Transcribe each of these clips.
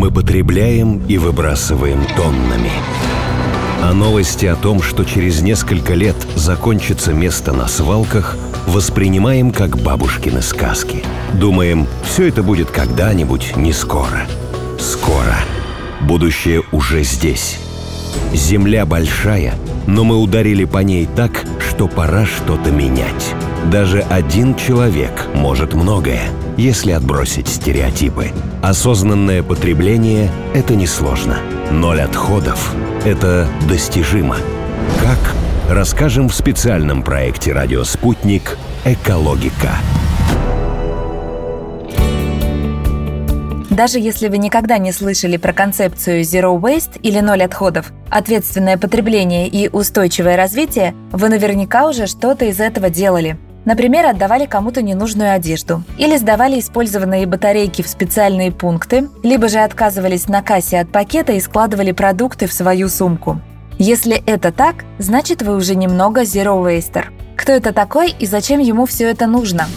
мы потребляем и выбрасываем тоннами. А новости о том, что через несколько лет закончится место на свалках, воспринимаем как бабушкины сказки. Думаем, все это будет когда-нибудь, не скоро. Скоро. Будущее уже здесь. Земля большая, но мы ударили по ней так, что пора что-то менять. Даже один человек может многое, если отбросить стереотипы. Осознанное потребление – это несложно. Ноль отходов – это достижимо. Как? Расскажем в специальном проекте «Радио Спутник. Экологика». Даже если вы никогда не слышали про концепцию Zero Waste или ноль отходов, ответственное потребление и устойчивое развитие, вы наверняка уже что-то из этого делали. Например, отдавали кому-то ненужную одежду, или сдавали использованные батарейки в специальные пункты, либо же отказывались на кассе от пакета и складывали продукты в свою сумку. Если это так, значит вы уже немного zero waster. Кто это такой и зачем ему все это нужно?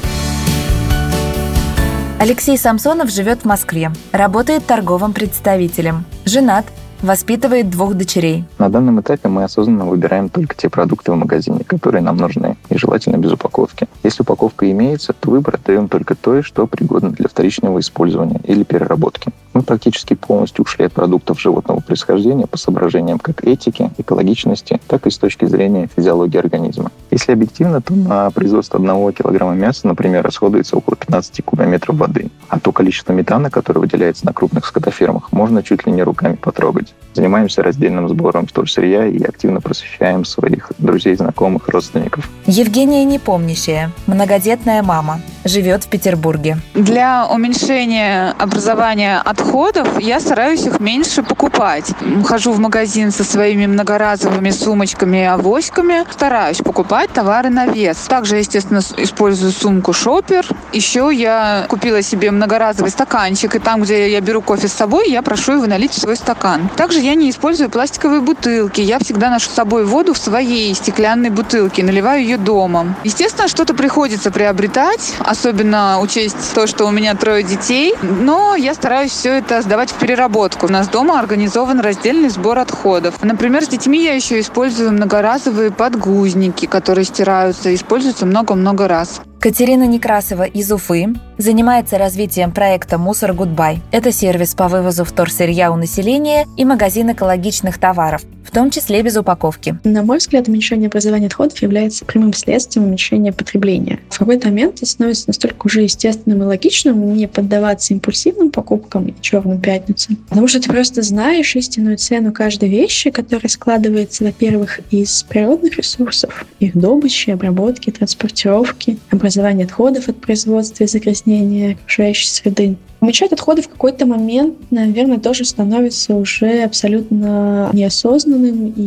Алексей Самсонов живет в Москве, работает торговым представителем, женат, воспитывает двух дочерей. На данном этапе мы осознанно выбираем только те продукты в магазине, которые нам нужны, и желательно без упаковки. Если упаковка имеется, то выбор отдаем только то, что пригодно для вторичного использования или переработки. Мы практически полностью ушли от продуктов животного происхождения по соображениям как этики, экологичности, так и с точки зрения физиологии организма. Если объективно, то на производство одного килограмма мяса, например, расходуется около 15 кубометров воды. А то количество метана, которое выделяется на крупных скотофермах, можно чуть ли не руками потрогать. Занимаемся раздельным сбором вторсырья и активно просвещаем своих друзей, знакомых, родственников. Евгения Непомнящая, многодетная мама, живет в Петербурге. Для уменьшения образования отходов я стараюсь их меньше покупать. Хожу в магазин со своими многоразовыми сумочками и авоськами. Стараюсь покупать товары на вес. Также, естественно, использую сумку шопер. Еще я купила себе многоразовый стаканчик, и там, где я беру кофе с собой, я прошу его налить в свой стакан. Также я не использую пластиковые бутылки. Я всегда ношу с собой воду в своей стеклянной бутылке, наливаю ее дома. Естественно, что-то приходится приобретать, особенно учесть то, что у меня трое детей. Но я стараюсь все это сдавать в переработку. У нас дома организован раздельный сбор отходов. Например, с детьми я еще использую многоразовые подгузники, которые стираются, используются много-много раз. Катерина Некрасова из Уфы занимается развитием проекта «Мусор Гудбай». Это сервис по вывозу вторсырья у населения и магазин экологичных товаров, в том числе без упаковки. На мой взгляд, уменьшение образования отходов является прямым следствием уменьшения потребления. В какой-то момент это становится настолько уже естественным и логичным не поддаваться импульсивным покупкам и черным пятницам, потому что ты просто знаешь истинную цену каждой вещи, которая складывается, во-первых, из природных ресурсов, их добычи, обработки, транспортировки, образования образования отходов от производства и загрязнения окружающей среды. Уменьшать отходы в какой-то момент, наверное, тоже становится уже абсолютно неосознанным и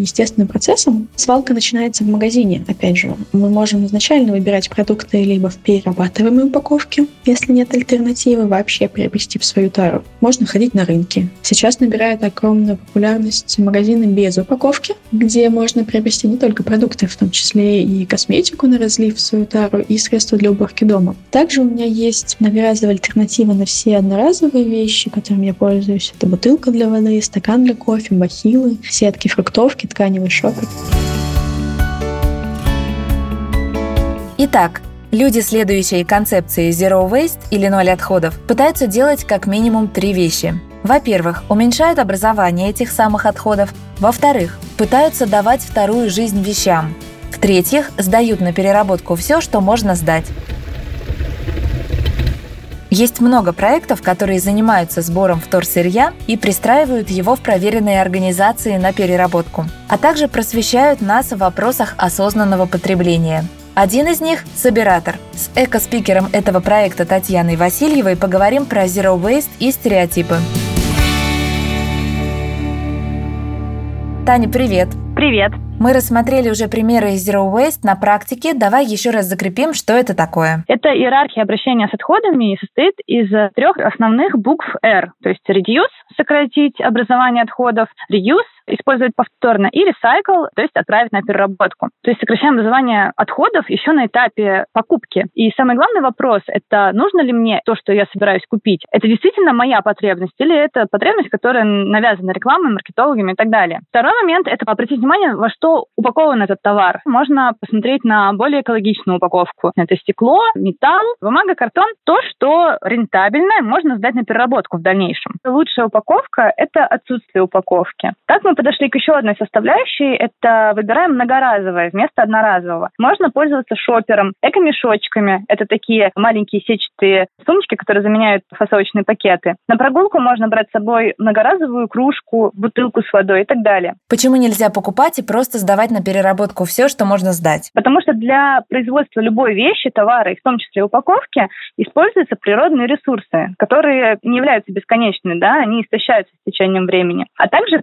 естественным процессом. Свалка начинается в магазине, опять же. Мы можем изначально выбирать продукты либо в перерабатываемой упаковке, если нет альтернативы, вообще приобрести в свою тару. Можно ходить на рынки. Сейчас набирают огромную популярность магазины без упаковки, где можно приобрести не только продукты, в том числе и косметику на разлив в свою тару и средства для уборки дома. Также у меня есть многоразовая альтернатива на все одноразовые вещи, которыми я пользуюсь. Это бутылка для воды, стакан для кофе, бахилы, сетки фруктовки, тканевый шопер. Итак, Люди, следующие концепции Zero Waste или ноль отходов, пытаются делать как минимум три вещи. Во-первых, уменьшают образование этих самых отходов. Во-вторых, пытаются давать вторую жизнь вещам. В-третьих, сдают на переработку все, что можно сдать. Есть много проектов, которые занимаются сбором вторсырья и пристраивают его в проверенные организации на переработку, а также просвещают нас в вопросах осознанного потребления. Один из них – Собиратор. С эко-спикером этого проекта Татьяной Васильевой поговорим про Zero Waste и стереотипы. Таня, привет! Привет! Мы рассмотрели уже примеры Zero Waste на практике. Давай еще раз закрепим, что это такое. Это иерархия обращения с отходами и состоит из трех основных букв R. То есть reduce – сократить образование отходов, reuse использовать повторно, и recycle, то есть отправить на переработку. То есть сокращаем образование отходов еще на этапе покупки. И самый главный вопрос – это нужно ли мне то, что я собираюсь купить? Это действительно моя потребность или это потребность, которая навязана рекламой, маркетологами и так далее? Второй момент – это обратить внимание, во что упакован этот товар. Можно посмотреть на более экологичную упаковку. Это стекло, металл, бумага, картон. То, что рентабельно, можно сдать на переработку в дальнейшем. Лучшая упаковка – это отсутствие упаковки. Так мы подошли к еще одной составляющей. Это выбираем многоразовое вместо одноразового. Можно пользоваться шопером, эко-мешочками. Это такие маленькие сетчатые сумочки, которые заменяют фасовочные пакеты. На прогулку можно брать с собой многоразовую кружку, бутылку с водой и так далее. Почему нельзя покупать и просто сдавать на переработку все, что можно сдать? Потому что для производства любой вещи, товара, и в том числе упаковки, используются природные ресурсы, которые не являются бесконечными, да, они истощаются с течением времени. А также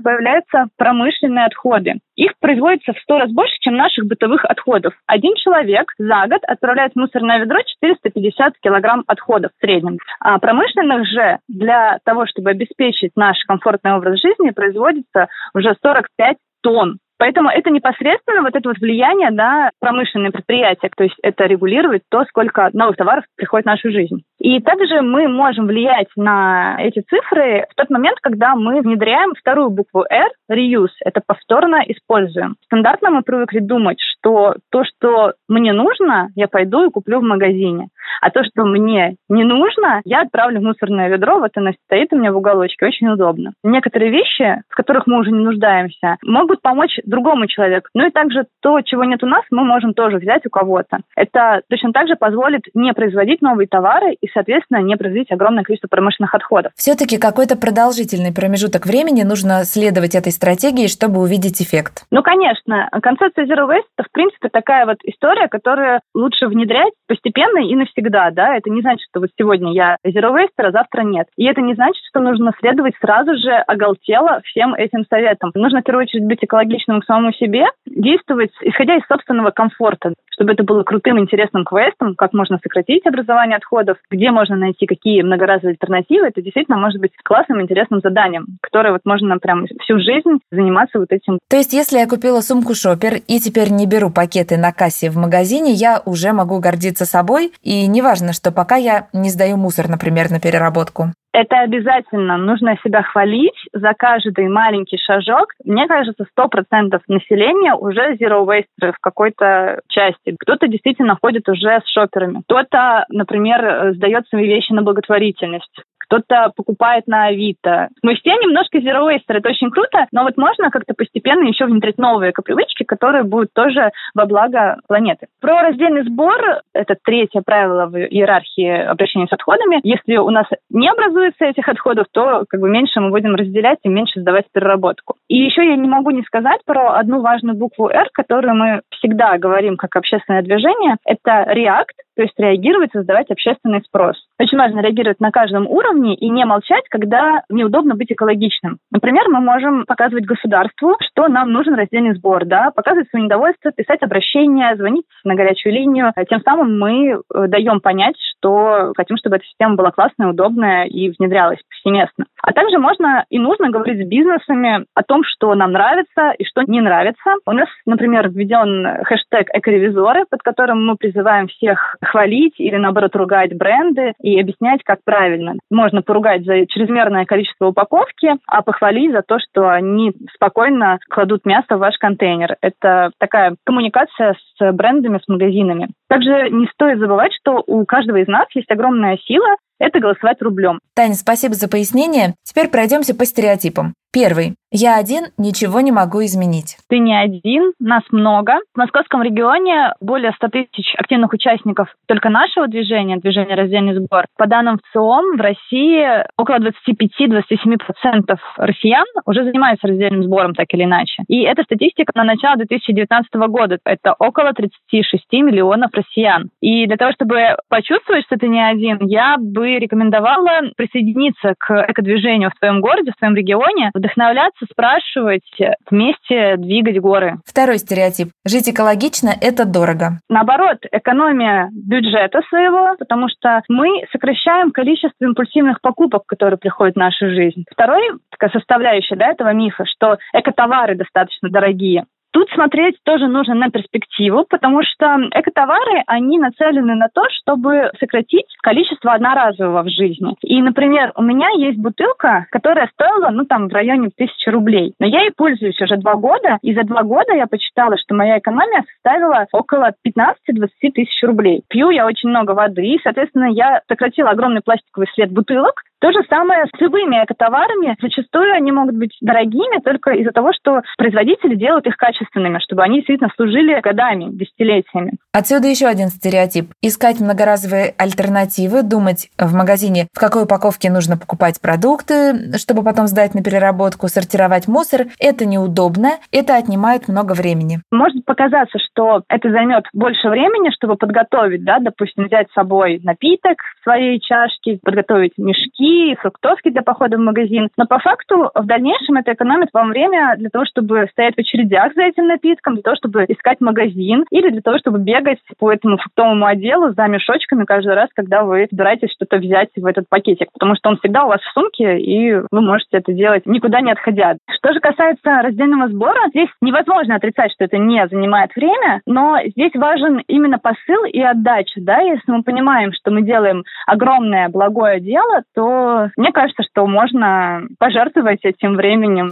промышленные отходы. Их производится в сто раз больше, чем наших бытовых отходов. Один человек за год отправляет в мусорное ведро 450 килограмм отходов в среднем. А промышленных же для того, чтобы обеспечить наш комфортный образ жизни, производится уже 45 тонн Поэтому это непосредственно вот это вот влияние на промышленные предприятия, то есть это регулирует то, сколько новых товаров приходит в нашу жизнь. И также мы можем влиять на эти цифры в тот момент, когда мы внедряем вторую букву R, reuse, это повторно используем. Стандартно мы привыкли думать, что то, что мне нужно, я пойду и куплю в магазине. А то, что мне не нужно, я отправлю в мусорное ведро, вот оно стоит у меня в уголочке, очень удобно. Некоторые вещи, в которых мы уже не нуждаемся, могут помочь другому человеку. Ну и также то, чего нет у нас, мы можем тоже взять у кого-то. Это точно так же позволит не производить новые товары и, соответственно, не производить огромное количество промышленных отходов. Все-таки какой-то продолжительный промежуток времени нужно следовать этой стратегии, чтобы увидеть эффект. Ну, конечно. Концепция Zero Waste – это, в принципе, такая вот история, которую лучше внедрять постепенно и навсегда. Да? Это не значит, что вот сегодня я Zero Waste, а завтра нет. И это не значит, что нужно следовать сразу же оголтело всем этим советам. Нужно, в первую очередь, быть экологичным к самому себе, действовать исходя из собственного комфорта, чтобы это было крутым, интересным квестом, как можно сократить образование отходов, где можно найти какие многоразовые альтернативы, это действительно может быть классным, интересным заданием, которое вот можно прям всю жизнь заниматься вот этим. То есть, если я купила сумку Шопер и теперь не беру пакеты на кассе в магазине, я уже могу гордиться собой, и неважно, что пока я не сдаю мусор, например, на переработку. Это обязательно. Нужно себя хвалить за каждый маленький шажок. Мне кажется, сто процентов населения уже zero waste в какой-то части. Кто-то действительно ходит уже с шоперами. Кто-то, например, сдает свои вещи на благотворительность кто-то покупает на Авито. Мы все немножко zero waste, это очень круто, но вот можно как-то постепенно еще внедрить новые экопривычки, которые будут тоже во благо планеты. Про раздельный сбор, это третье правило в иерархии обращения с отходами. Если у нас не образуется этих отходов, то как бы меньше мы будем разделять и меньше сдавать переработку. И еще я не могу не сказать про одну важную букву R, которую мы всегда говорим как общественное движение. Это React, то есть реагировать, создавать общественный спрос. Очень важно реагировать на каждом уровне и не молчать, когда неудобно быть экологичным. Например, мы можем показывать государству, что нам нужен раздельный сбор, да, показывать свое недовольство, писать обращения, звонить на горячую линию. Тем самым мы э, даем понять, что хотим, чтобы эта система была классная, удобная и внедрялась повсеместно. А также можно и нужно говорить с бизнесами о том, что нам нравится и что не нравится. У нас, например, введен хэштег «Экоревизоры», под которым мы призываем всех хвалить или, наоборот, ругать бренды и объяснять, как правильно. Можно поругать за чрезмерное количество упаковки, а похвалить за то, что они спокойно кладут мясо в ваш контейнер. Это такая коммуникация с брендами, с магазинами. Также не стоит забывать, что у каждого из нас есть огромная сила, это голосовать рублем. Таня, спасибо за пояснение. Теперь пройдемся по стереотипам. Первый. Я один, ничего не могу изменить. Ты не один, нас много. В московском регионе более 100 тысяч активных участников только нашего движения, движения «Раздельный сбор». По данным ВЦИОМ, в России около 25-27% россиян уже занимаются раздельным сбором так или иначе. И это статистика на начало 2019 года. Это около 36 миллионов россиян. И для того, чтобы почувствовать, что ты не один, я бы рекомендовала присоединиться к экодвижению в твоем городе, в твоем регионе, вдохновляться общаться, спрашивать, вместе двигать горы. Второй стереотип. Жить экологично – это дорого. Наоборот, экономия бюджета своего, потому что мы сокращаем количество импульсивных покупок, которые приходят в нашу жизнь. Второй такая составляющая да, этого мифа, что экотовары достаточно дорогие. Тут смотреть тоже нужно на перспективу, потому что экотовары, они нацелены на то, чтобы сократить количество одноразового в жизни. И, например, у меня есть бутылка, которая стоила, ну, там, в районе тысячи рублей. Но я ей пользуюсь уже два года, и за два года я почитала, что моя экономия составила около 15-20 тысяч рублей. Пью я очень много воды, и, соответственно, я сократила огромный пластиковый след бутылок, то же самое с любыми экотоварами. Зачастую они могут быть дорогими только из-за того, что производители делают их качественными, чтобы они действительно служили годами, десятилетиями. Отсюда еще один стереотип. Искать многоразовые альтернативы, думать в магазине, в какой упаковке нужно покупать продукты, чтобы потом сдать на переработку, сортировать мусор, это неудобно, это отнимает много времени. Может показаться, что это займет больше времени, чтобы подготовить, да, допустим, взять с собой напиток в своей чашке, подготовить мешки, муки, фруктовки для похода в магазин. Но по факту в дальнейшем это экономит вам время для того, чтобы стоять в очередях за этим напитком, для того, чтобы искать магазин или для того, чтобы бегать по этому фруктовому отделу за мешочками каждый раз, когда вы собираетесь что-то взять в этот пакетик, потому что он всегда у вас в сумке, и вы можете это делать никуда не отходя. Что же касается раздельного сбора, здесь невозможно отрицать, что это не занимает время, но здесь важен именно посыл и отдача. Да? Если мы понимаем, что мы делаем огромное благое дело, то мне кажется, что можно пожертвовать этим временем.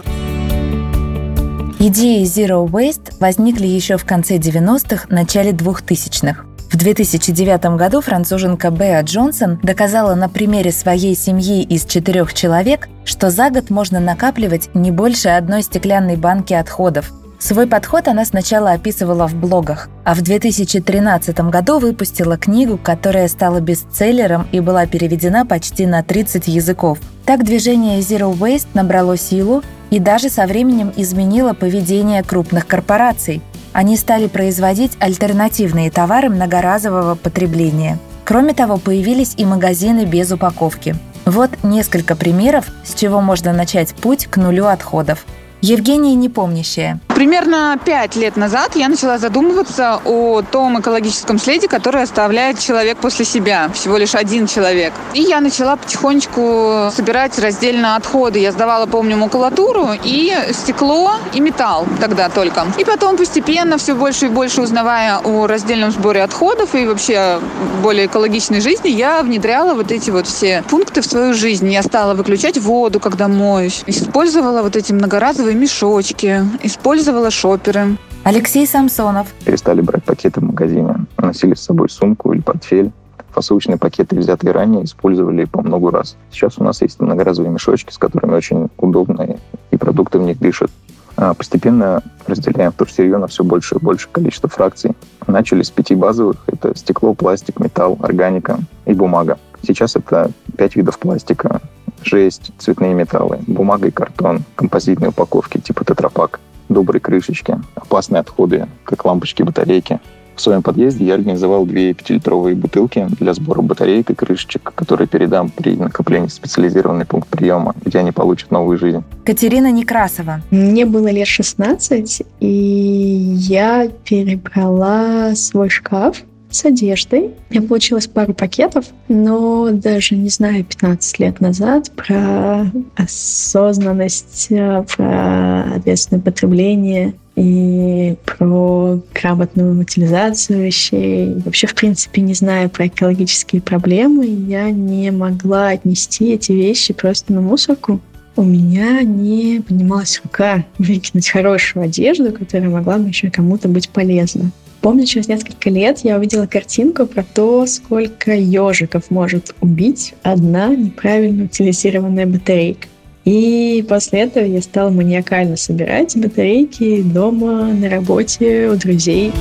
Идеи Zero Waste возникли еще в конце 90-х, начале 2000-х. В 2009 году француженка Беа Джонсон доказала на примере своей семьи из четырех человек, что за год можно накапливать не больше одной стеклянной банки отходов, Свой подход она сначала описывала в блогах, а в 2013 году выпустила книгу, которая стала бестселлером и была переведена почти на 30 языков. Так движение Zero Waste набрало силу и даже со временем изменило поведение крупных корпораций. Они стали производить альтернативные товары многоразового потребления. Кроме того, появились и магазины без упаковки. Вот несколько примеров, с чего можно начать путь к нулю отходов. Евгения Непомнящая. Примерно пять лет назад я начала задумываться о том экологическом следе, который оставляет человек после себя, всего лишь один человек. И я начала потихонечку собирать раздельно отходы. Я сдавала, помню, макулатуру и стекло, и металл тогда только. И потом постепенно, все больше и больше узнавая о раздельном сборе отходов и вообще более экологичной жизни, я внедряла вот эти вот все пункты в свою жизнь. Я стала выключать воду, когда моюсь. Использовала вот эти многоразовые мешочки, использовала шоперы. Алексей Самсонов. Перестали брать пакеты в магазине, носили с собой сумку или портфель. Фасовочные пакеты, взятые ранее, использовали по много раз. Сейчас у нас есть многоразовые мешочки, с которыми очень удобно, и продукты в них дышат. А постепенно разделяем вторсырье на все больше и больше количество фракций. Начали с пяти базовых. Это стекло, пластик, металл, органика и бумага. Сейчас это пять видов пластика, жесть, цветные металлы, бумага и картон, композитные упаковки типа тетрапак, добрые крышечки, опасные отходы, как лампочки, батарейки. В своем подъезде я организовал две пятилитровые бутылки для сбора батареек и крышечек, которые передам при накоплении в специализированный пункт приема, где они получат новую жизнь. Катерина Некрасова. Мне было лет 16, и я перебрала свой шкаф с одеждой. Я получилось пару пакетов, но даже не знаю 15 лет назад про осознанность, э, про ответственное потребление и про грамотную утилизацию вещей. Вообще, в принципе, не знаю про экологические проблемы, я не могла отнести эти вещи просто на мусорку. У меня не поднималась рука выкинуть хорошую одежду, которая могла бы еще кому-то быть полезна. Помню, через несколько лет я увидела картинку про то, сколько ежиков может убить одна неправильно утилизированная батарейка. И после этого я стала маниакально собирать батарейки дома, на работе, у друзей.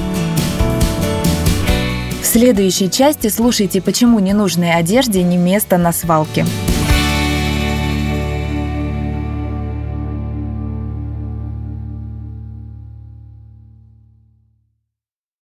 В следующей части слушайте, почему ненужной одежде не место на свалке.